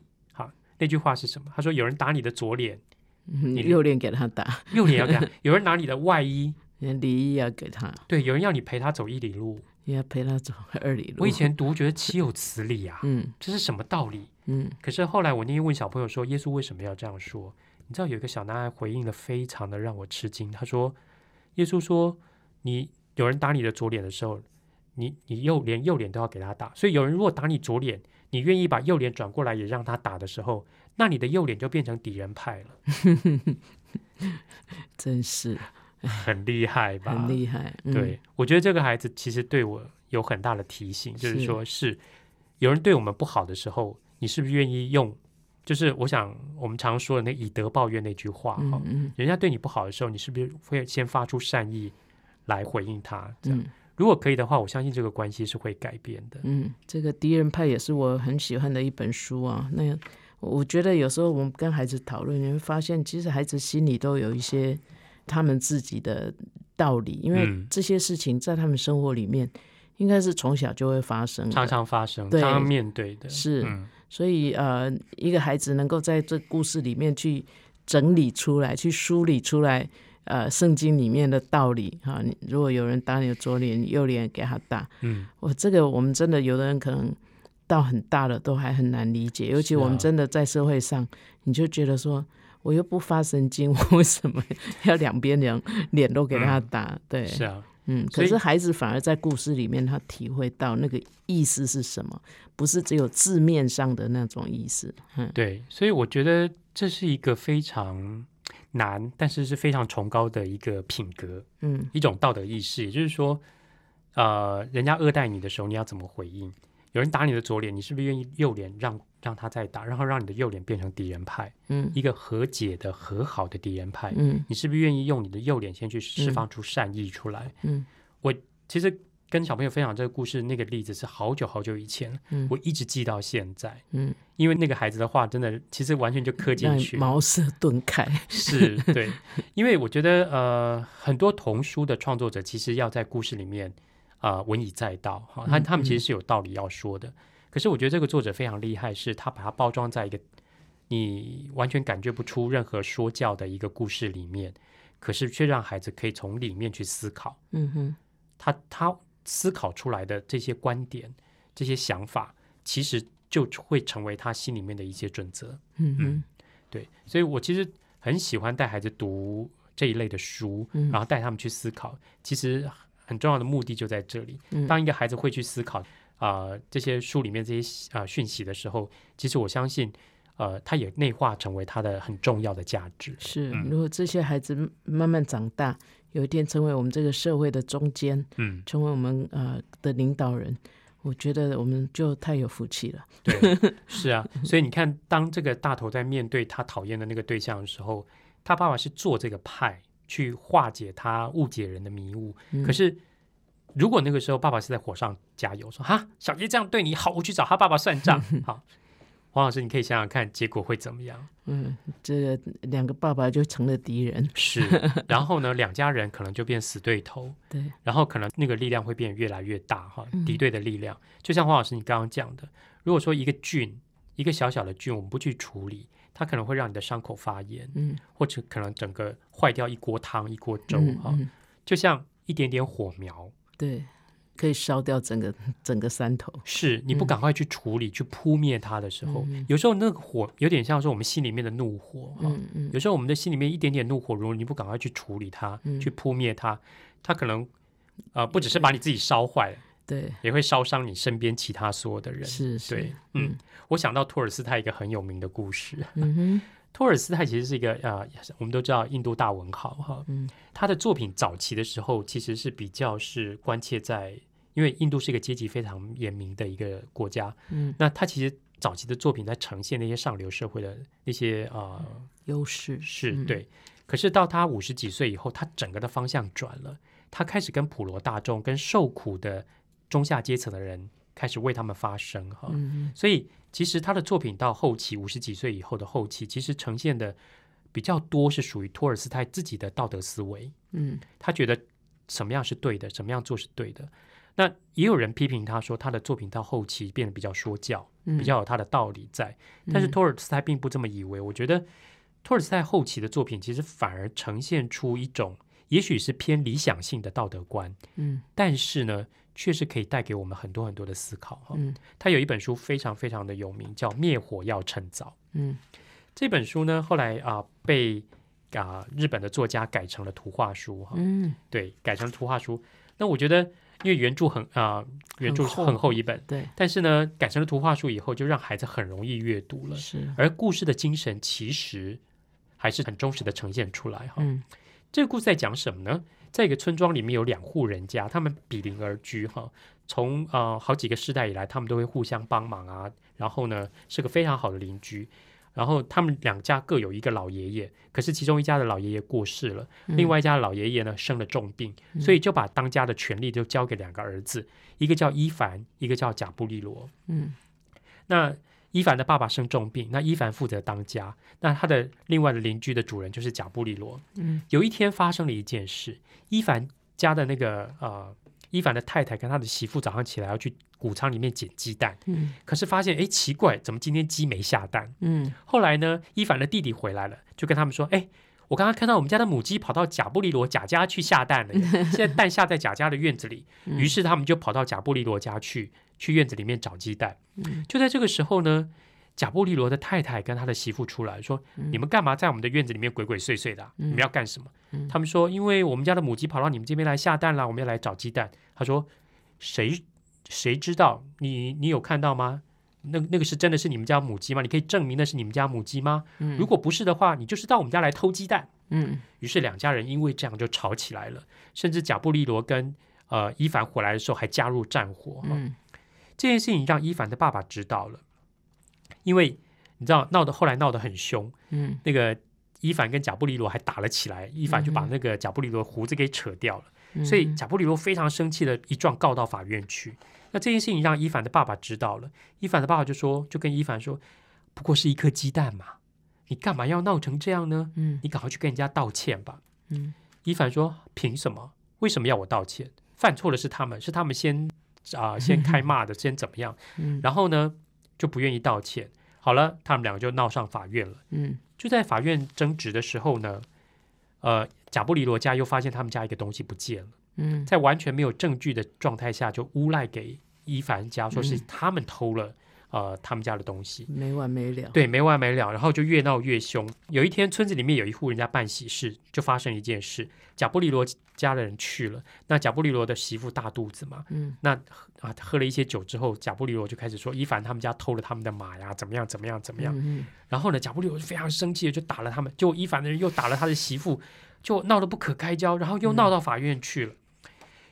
哈，那句话是什么？他说：“有人打你的左脸，嗯，你右脸给他打，右脸要给他；有人拿你的外衣，[LAUGHS] 连礼仪要给他，对，有人要你陪他走一里路。也要陪他走二里路。我以前读觉得岂有此理啊，[LAUGHS] 嗯这是什么道理？嗯可是后来我那天问小朋友说，耶稣为什么要这样说？你知道有一个小男孩回应的非常的让我吃惊，他说：“耶稣说，你有人打你的左脸的时候，你你右连右脸都要给他打，所以有人如果打你左脸，你愿意把右脸转过来也让他打的时候，那你的右脸就变成敌人派了，[LAUGHS] 真是很厉害吧？很厉害。嗯对，我觉得这个孩子其实对我有很大的提醒，就是是说是有人对我们不好的时候，你是不是愿意用？就是我想我们常说的那以德报怨那句话哈、嗯嗯人家对你不好的时候，你是不是会先发出善意来回应他？这样，嗯如果可以的话，我相信这个关系是会改变的。嗯，这个敌人派也是我很喜欢的一本书啊。那我觉得有时候我们跟孩子讨论，你会发现，其实孩子心里都有一些他们自己的道理，因为嗯这些事情在他们生活里面应该是从小就会发生。常常发生，对常常面对的，是嗯所以呃，一个孩子能够在这故事里面去整理出来，去梳理出来，呃，圣经里面的道理哈、你如果有人打你的左脸，右脸给他打，嗯，我这个我们真的有的人可能到很大了都还很难理解，尤其我们真的在社会上，你就觉得说。我又不发神经，[LAUGHS] 我为什么要两边两脸都给他打？对，是啊，嗯，可是孩子反而在故事里面，他体会到那个意思是什么，不是只有字面上的那种意思。嗯，对，所以我觉得这是一个非常难，但是是非常崇高的一个品格。嗯一种道德意识，也就是说，呃，人家恶待你的时候，你要怎么回应？有人打你的左脸，你是不是愿意右脸让让他再打，然后让你的右脸变成敌人派，嗯一个和解的、和好的敌人派？嗯你是不是愿意用你的右脸先去释放出善意出来？嗯我其实跟小朋友分享这个故事那个例子是好久好久以前，嗯我一直记到现在，嗯，因为那个孩子的话真的其实完全就刻进去，茅塞顿开。[LAUGHS] 是对，因为我觉得呃，很多童书的创作者其实要在故事里面啊、呃文以载道哈，他嗯他们其实是有道理要说的。可是我觉得这个作者非常厉害，是他把它包装在一个你完全感觉不出任何说教的一个故事里面，可是却让孩子可以从里面去思考。嗯哼，他他思考出来的这些观点、这些想法，其实就会成为他心里面的一些准则。嗯嗯，对，所以我其实很喜欢带孩子读这一类的书，嗯然后带他们去思考。其实很重要的目的就在这里。嗯当一个孩子会去思考啊、呃这些书里面这些啊、呃讯息的时候，其实我相信，呃，他也内化成为他的很重要的价值。是嗯。如果这些孩子慢慢长大，有一天成为我们这个社会的中间，嗯，成为我们呃的领导人，我觉得我们就太有福气了。对，是啊。所以你看，当这个大头在面对他讨厌的那个对象的时候，他爸爸是做这个派去化解他误解人的迷雾。嗯可是，如果那个时候爸爸是在火上加油，说：“哈，小杰这样对你好，我去找他爸爸算账。”好，黄老师，你可以想想看，结果会怎么样？嗯，这个两个爸爸就成了敌人。是，然后呢，两家人可能就变死对头，[LAUGHS] 对，然后可能那个力量会变得越来越大哈，嗯敌对的力量。就像黄老师你刚刚讲的，如果说一个菌，一个小小的菌，我们不去处理，它可能会让你的伤口发炎，嗯，或者可能整个坏掉一锅汤、一锅粥哈。嗯嗯就像一点点火苗，对，可以烧掉整个 [LAUGHS] 整个山头。是你不赶快去处理、去扑灭它的时候，嗯有时候那个火有点像是我们心里面的怒火哈。嗯嗯有时候我们的心里面一点点怒火，如果你不赶快去处理它、嗯去扑灭它，它可能呃不只是把你自己烧坏了，对，也会烧伤你身边其他所有的人。是是，对，嗯，我想到托尔斯泰一个很有名的故事。嗯哼，托尔斯泰其实是一个呃，我们都知道印度大文豪哈，嗯。他的作品早期的时候其实是比较是关切在，因为印度是一个阶级非常严明的一个国家，嗯，那他其实早期的作品在呈现那些上流社会的那些呃优势。嗯。是对，可是到他五十几岁以后，他整个的方向转了，他开始跟普罗大众、跟受苦的中下阶层的人开始为他们发声哈。嗯。所以其实他的作品到后期五十几岁以后的后期，其实呈现的比较多是属于托尔斯泰自己的道德思维，嗯他觉得什么样是对的，什么样做是对的。那也有人批评他说，他的作品到后期变得比较说教，嗯，比较有他的道理在。但是嗯托尔斯泰并不这么以为。我觉得托尔斯泰后期的作品其实反而呈现出一种，也许是偏理想性的道德观，嗯但是呢，确实可以带给我们很多很多的思考哈。嗯他有一本书非常非常的有名，叫《灭火要趁早》。嗯这本书呢，后来啊、被啊、日本的作家改成了图画书哈。嗯，对，改成图画书。那我觉得，因为原著很啊、原著是很厚很厚一本，对，但是呢，改成了图画书以后，就让孩子很容易阅读了。是，而故事的精神其实还是很忠实的呈现出来哈。嗯这个故事在讲什么呢？在一个村庄里面有两户人家，他们比邻而居哈。从呃好几个世代以来，他们都会互相帮忙啊。然后呢，是个非常好的邻居。然后他们两家各有一个老爷爷，可是其中一家的老爷爷过世了，嗯另外一家的老爷爷呢生了重病，所以就把当家的权利就交给两个儿子，一个叫伊凡，一个叫贾布利罗。嗯那伊凡的爸爸生重病，那伊凡负责当家，那他的另外的邻居的主人就是贾布利罗。嗯有一天发生了一件事，伊凡家的那个呃，伊凡的太太跟他的媳妇早上起来要去谷仓里面捡鸡蛋，嗯可是发现哎奇怪，怎么今天鸡没下蛋？嗯后来呢，伊凡的弟弟回来了，就跟他们说，哎。我刚刚看到我们家的母鸡跑到贾布利罗贾家去下蛋了，[LAUGHS] 现在蛋下在贾家的院子里。嗯于是他们就跑到贾布利罗家去，去院子里面找鸡蛋。嗯就在这个时候呢，贾布利罗的太太跟他的媳妇出来说：“你们干嘛在我们的院子里面鬼鬼祟祟的啊、嗯你们要干什么？”嗯他们说：“因为我们家的母鸡跑到你们这边来下蛋了，我们要来找鸡蛋。”他说：“谁谁知道？你你有看到吗？那那个是真的是你们家母鸡吗？你可以证明那是你们家母鸡吗？嗯如果不是的话，你就是到我们家来偷鸡蛋。”嗯于是两家人因为这样就吵起来了，甚至贾布利罗跟呃伊凡回来的时候还加入战火。嗯这件事情让伊凡的爸爸知道了，因为你知道闹得后来闹得很凶，嗯那个伊凡跟贾布里罗还打了起来，伊凡就把那个贾布里罗胡子给扯掉了，嗯，所以贾布里罗非常生气的一状告到法院去。那这件事情让伊凡的爸爸知道了，伊凡的爸爸就说，就跟伊凡说，不过是一颗鸡蛋嘛，你干嘛要闹成这样呢？嗯你赶快去跟人家道歉吧。嗯伊凡说：“凭什么？为什么要我道歉？犯错的是他们，是他们先啊、先开 [LAUGHS] 骂的，先怎么样？嗯然后呢，就不愿意道歉。好了，他们两个就闹上法院了。嗯就在法院争执的时候呢，呃，贾布里罗家又发现他们家一个东西不见了，嗯在完全没有证据的状态下，就诬赖给伊凡家，说是嗯他们偷了呃他们家的东西。没完没了。对，没完没了，然后就越闹越凶。有一天，村子里面有一户人家办喜事，就发生一件事。贾布利罗家的人去了，那贾布利罗的媳妇大肚子嘛，嗯那啊喝了一些酒之后，贾布利罗就开始说伊凡他们家偷了他们的马呀，怎么样怎么样怎么样。嗯然后呢，贾布利罗就非常生气的就打了他们，就伊凡的人又打了他的媳妇，就闹得不可开交，然后又闹到法院去了。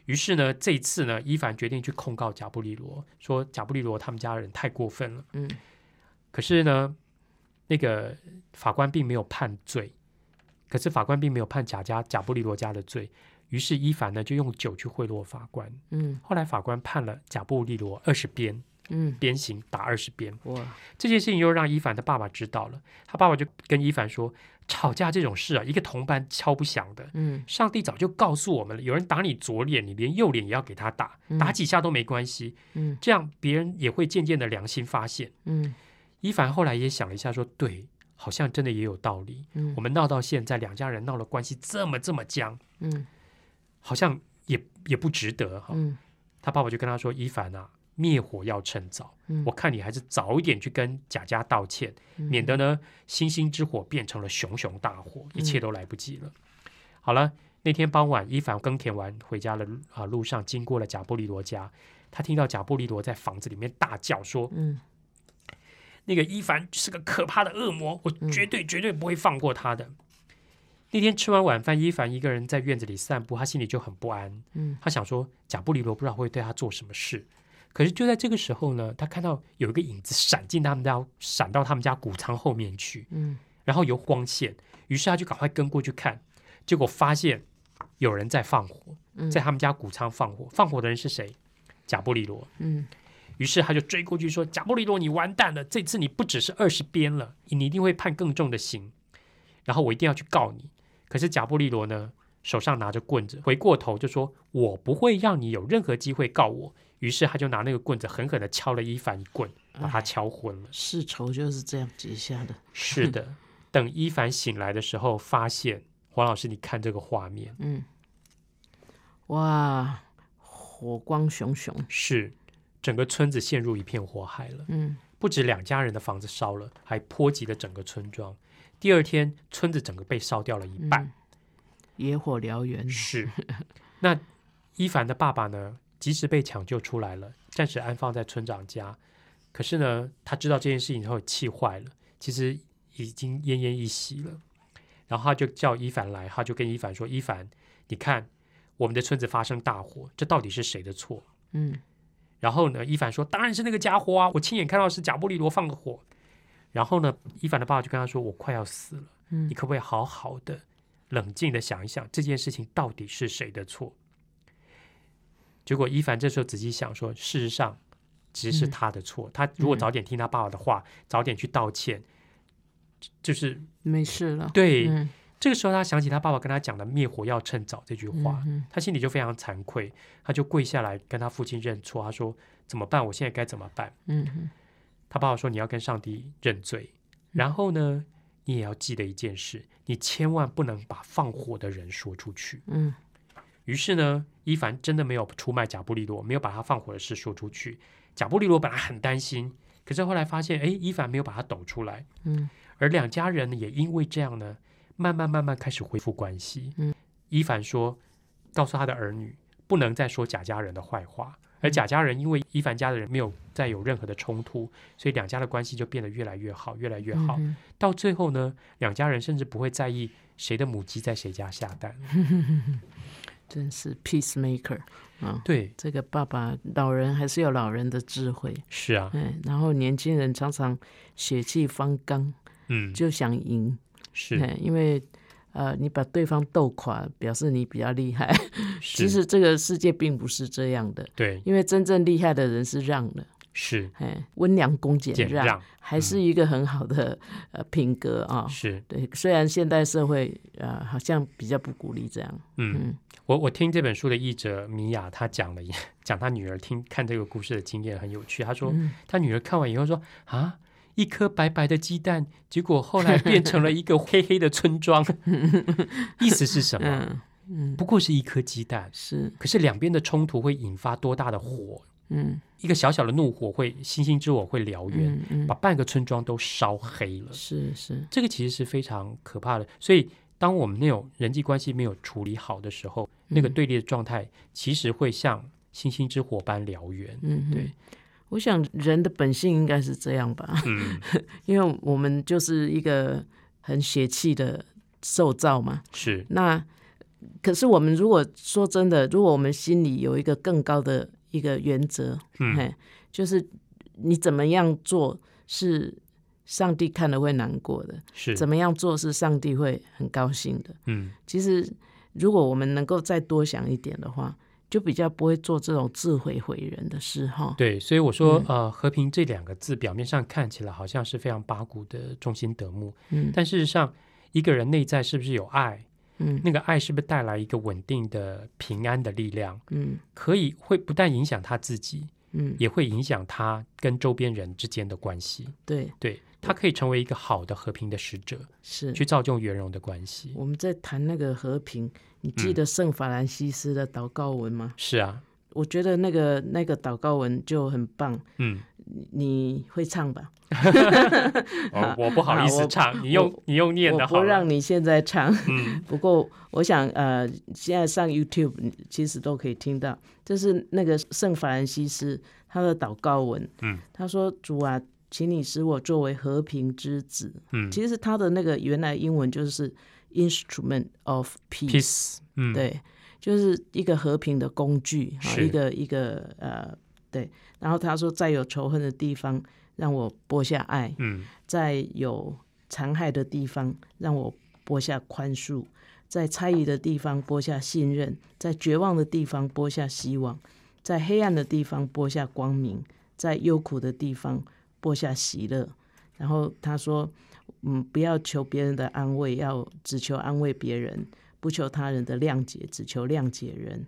于是呢，这一次呢，伊凡决定去控告贾布利罗，说贾布利罗他们家人太过分了。嗯可是呢，那个法官并没有判罪，可是法官并没有判贾家贾布利罗家的罪，于是伊凡呢就用酒去贿赂法官。嗯后来法官判了贾布利罗二十鞭，嗯，鞭刑打二十鞭。哇，这件事情又让伊凡的爸爸知道了，他爸爸就跟伊凡说：“吵架这种事啊，一个同伴敲不响的。嗯上帝早就告诉我们了，有人打你左脸，你连右脸也要给他打，打几下都没关系。嗯这样别人也会渐渐的良心发现。”嗯伊凡后来也想了一下，说：“对，好像真的也有道理。嗯我们闹到现在，两家人闹了关系这么这么僵，嗯好像也也不值得哈。嗯他爸爸就跟他说：“伊凡啊，灭火要趁早，嗯我看你还是早一点去跟贾家道歉，免得呢星星之火变成了熊熊大火，一切都来不及了。好了，那天傍晚，伊凡耕田完回家的啊路上，经过了贾布利罗家，他听到贾布利罗在房子里面大叫说嗯：“那个伊凡是个可怕的恶魔，我绝对绝对不会放过他的。那天吃完晚饭，伊凡一个人在院子里散步，他心里就很不安。嗯他想说贾布利罗不知道会对他做什么事。可是就在这个时候呢，他看到有一个影子闪进他们家，闪到他们家谷仓后面去，嗯然后有光线，于是他就赶快跟过去看，结果发现有人在放火，嗯在他们家谷仓放火。放火的人是谁？贾布里罗。嗯于是他就追过去说：“贾布里罗，你完蛋了！这次你不只是二十鞭了，你一定会判更重的刑。然后我一定要去告你。”可是贾布利罗呢，手上拿着棍子，回过头就说：“我不会让你有任何机会告我。”于是他就拿那个棍子狠狠的敲了伊凡一棍，把他敲昏了。世仇就是这样结下的。是的，[LAUGHS] 等伊凡醒来的时候，发现黄老师，你看这个画面，嗯，哇，火光熊熊。是整个村子陷入一片火海了。嗯不止两家人的房子烧了，还波及了整个村庄。第二天，村子整个被烧掉了一半。嗯野火燎原。是，那伊凡的爸爸呢，及时被抢救出来了，暂时安放在村长家。可是呢，他知道这件事情以后气坏了，其实已经奄奄一息了。然后他就叫伊凡来，他就跟伊凡说：“伊凡，你看我们的村子发生大火，这到底是谁的错？”嗯然后呢，伊凡说：“当然是那个家伙啊！我亲眼看到是贾布利罗放的火。”然后呢，伊凡的爸爸就跟他说：“我快要死了，嗯你可不可以好好的、冷静的想一想，这件事情到底是谁的错？”结果伊凡这时候仔细想说：“事实上，其实是他的错。他如果早点听他爸爸的话，早点去道歉，就是没事了。对。嗯这个时候，他想起他爸爸跟他讲的“灭火要趁早”这句话，嗯他心里就非常惭愧，他就跪下来跟他父亲认错。他说：“怎么办？我现在该怎么办嗯嗯？”他爸爸说：“你要跟上帝认罪，然后呢，你也要记得一件事，你千万不能把放火的人说出去。嗯”于是呢，伊凡真的没有出卖贾布利罗，没有把他放火的事说出去。贾布利罗本来很担心，可是后来发现，哎，伊凡没有把他抖出来，嗯而两家人呢，也因为这样呢，慢慢慢慢开始恢复关系。嗯，伊凡说，告诉他的儿女不能再说贾家人的坏话，而贾家人因为伊凡家的人没有再有任何的冲突，所以两家的关系就变得越来越好，越来越好。嗯到最后呢，两家人甚至不会在意谁的母鸡在谁家下蛋。[LAUGHS] 真是 peacemaker 啊！对，这个爸爸老人还是有老人的智慧，是啊，嗯，然后年轻人常常血气方刚，嗯，就想赢，是。嗯，因为呃，你把对方斗垮，表示你比较厉害。是，其实这个世界并不是这样的，对，因为真正厉害的人是让的，是哎，温良恭俭让，让，还是一个很好的呃品格啊。是，对，虽然现代社会呃好像比较不鼓励这样，嗯。嗯我我听这本书的译者米娅，她讲了一 [LAUGHS] 讲她女儿听看这个故事的经验很有趣。她说，嗯她女儿看完以后说啊，一颗白白的鸡蛋，结果后来变成了一个黑黑的村庄，[LAUGHS] 意思是什么？嗯嗯，不过是一颗鸡蛋，是可是两边的冲突会引发多大的火？嗯一个小小的怒火会星星之火会燎原，嗯嗯把半个村庄都烧黑了。是是这个其实是非常可怕的。所以，当我们那种人际关系没有处理好的时候，那个嗯对立的状态其实会像星星之火般燎原。嗯对嗯我想人的本性应该是这样吧，嗯，[LAUGHS] 因为我们就是一个很邪气的受造嘛。是，那可是我们如果说真的，如果我们心里有一个更高的一个原则，嗯，就是你怎么样做是上帝看了会难过的，是，怎么样做是上帝会很高兴的。嗯，其实如果我们能够再多想一点的话，就比较不会做这种自毁毁人的事哈。对，所以我说，嗯呃，和平这两个字表面上看起来好像是非常八股的中心德目，嗯但事实上，一个人内在是不是有爱？嗯那个爱是不是带来一个稳定的平安的力量？嗯可以会不但影响他自己，嗯，也会影响他跟周边人之间的关系。对，对他可以成为一个好的和平的使者，是。去造就圆融的关系。我们在谈那个和平，你记嗯得圣法兰西斯的祷告文吗？是啊，我觉得那个那个祷告文就很棒，嗯，你你会唱吧？[LAUGHS] 我我不好意思唱，你用你用念我的好我。不让你现在唱，嗯 [LAUGHS] 不过我想呃，现在上 YouTube 其实都可以听到，这是那个圣法兰西斯他的祷告文。嗯，他说：“主啊，请你使我作为和平之子。”嗯其实他的那个原来英文就是 instrument of peace，,，peace，嗯，对，就是一个和平的工具，是一个一个呃，对。然后他说，在有仇恨的地方，让我播下爱；嗯在有残害的地方，让我播下宽恕；在猜疑的地方播下信任；在绝望的地方播下希望；在黑暗的地方播下光明；在忧苦的地方播下喜乐。然后他说：“嗯，不要求别人的安慰，要只求安慰别人；不求他人的谅解，只求谅解人。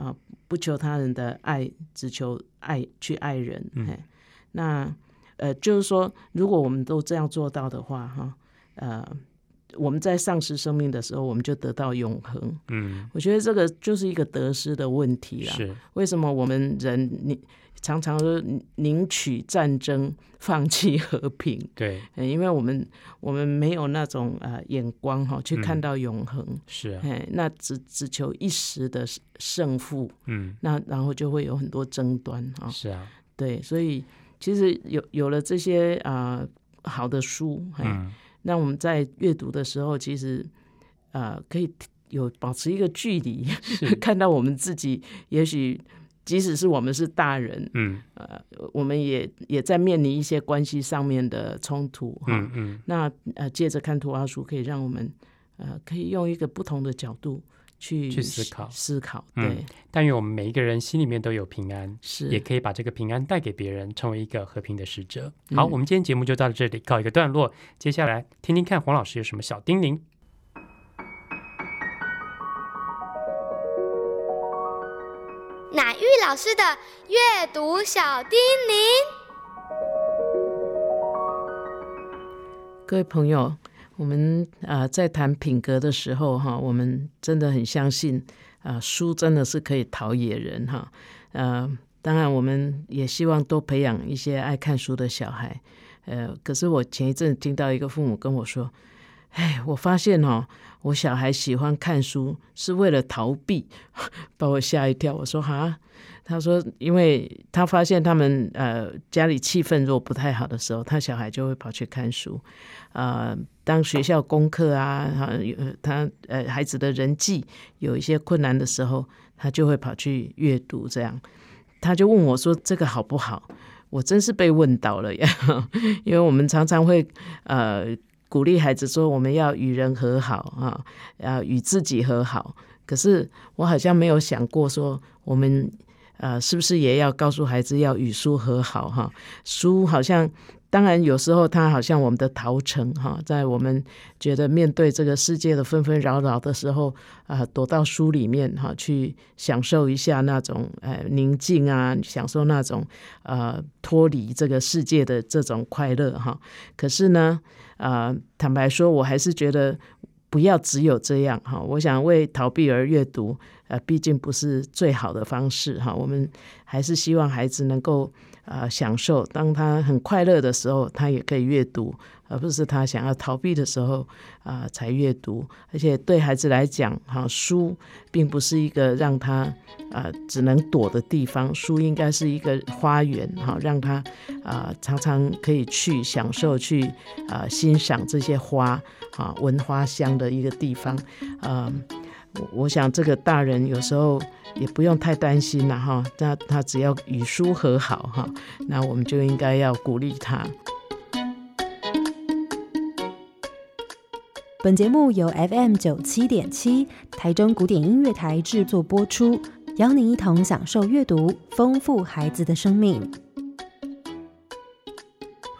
啊，不求他人的爱，只求爱去爱人。嗯嘿，那呃，就是说，如果我们都这样做到的话，哈，呃，我们在丧失生命的时候，我们就得到永恒。嗯，我觉得这个就是一个得失的问题啦。是，为什么我们人你常常说宁取战争，放弃和平？对，呃因为我们我们没有那种呃眼光哈，去看嗯到永恒。是啊，哎，那只只求一时的胜负，嗯，那然后就会有很多争端啊。是啊，对，所以其实有有了这些啊、好的书，哎，嗯，那我们在阅读的时候，其实呃可以有保持一个距离，[LAUGHS] 看到我们自己，也许即使是我们是大人，嗯。呃，我们也也在面临一些关系上面的冲突哈。嗯嗯，那呃，借着看图画书，可以让我们呃可以用一个不同的角度去去思考。思考，嗯。对，但愿我们每一个人心里面都有平安，是。也可以把这个平安带给别人，成为一个和平的使者。好，嗯。我们今天节目就到这里告一个段落，接下来听听看黄老师有什么小叮咛。老师的阅读小叮咛。各位朋友，我们啊、在谈品格的时候哈，我们真的很相信啊、书真的是可以陶冶人哈。呃，当然我们也希望多培养一些爱看书的小孩。呃，可是我前一阵听到一个父母跟我说：“哎，我发现哦，我小孩喜欢看书是为了逃避，[LAUGHS] 把我吓一跳。”我说：“哈。”他说：“因为他发现他们呃家里气氛如果不太好的时候，他小孩就会跑去看书。呃，当学校功课啊，他呃孩子的人际有一些困难的时候，他就会跑去阅读。这样，他就问我说：“这个好不好？”我真是被问到了呀，[LAUGHS] 因为我们常常会呃鼓励孩子说我们要与人和好啊，要与自己和好。可是我好像没有想过说我们呃是不是也要告诉孩子要与书和好哈？书好像。当然，有时候它好像我们的逃城哈，在我们觉得面对这个世界的纷纷扰扰的时候，啊、躲到书里面哈，去享受一下那种呃宁静啊，享受那种呃脱离这个世界的这种快乐哈。可是呢，呃，坦白说，我还是觉得不要只有这样哈。我想为逃避而阅读，呃，毕竟不是最好的方式哈。我们还是希望孩子能够。啊、享受当他很快乐的时候，他也可以阅读，而不是他想要逃避的时候啊、才阅读。而且对孩子来讲，哈、书并不是一个让他啊、只能躲的地方，书应该是一个花园，哈、让他啊、常常可以去享受、去啊、欣赏这些花啊、闻花香的一个地方。啊、我我想这个大人有时候也不用太担心了哈，那他只要与书和好哈，那我们就应该要鼓励他。本节目由 FM 九七点七台中古典音乐台制作播出，邀您一同享受阅读，丰富孩子的生命。